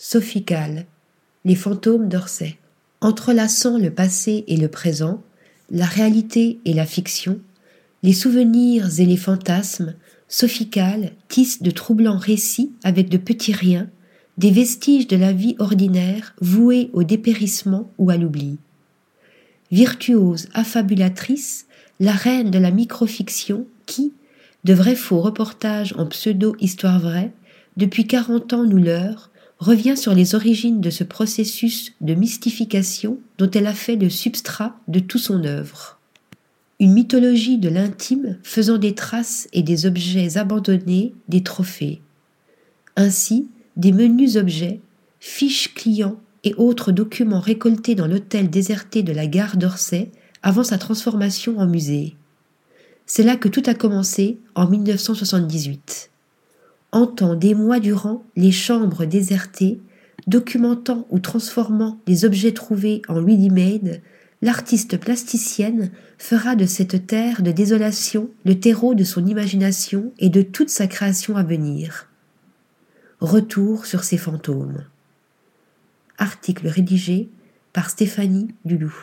Sophical, les fantômes d'Orsay. Entrelaçant le passé et le présent, la réalité et la fiction, les souvenirs et les fantasmes, Sophical tisse de troublants récits avec de petits riens, des vestiges de la vie ordinaire voués au dépérissement ou à l'oubli. Virtuose affabulatrice, la reine de la microfiction qui, de vrais faux reportages en pseudo-histoire vraie, depuis quarante ans nous leurre, revient sur les origines de ce processus de mystification dont elle a fait le substrat de tout son œuvre. Une mythologie de l'intime faisant des traces et des objets abandonnés des trophées. Ainsi, des menus objets, fiches clients et autres documents récoltés dans l'hôtel déserté de la gare d'Orsay avant sa transformation en musée. C'est là que tout a commencé en 1978 entend des mois durant les chambres désertées, documentant ou transformant les objets trouvés en ready-made, l'artiste plasticienne fera de cette terre de désolation le terreau de son imagination et de toute sa création à venir. Retour sur ses fantômes. Article rédigé par Stéphanie Dulou.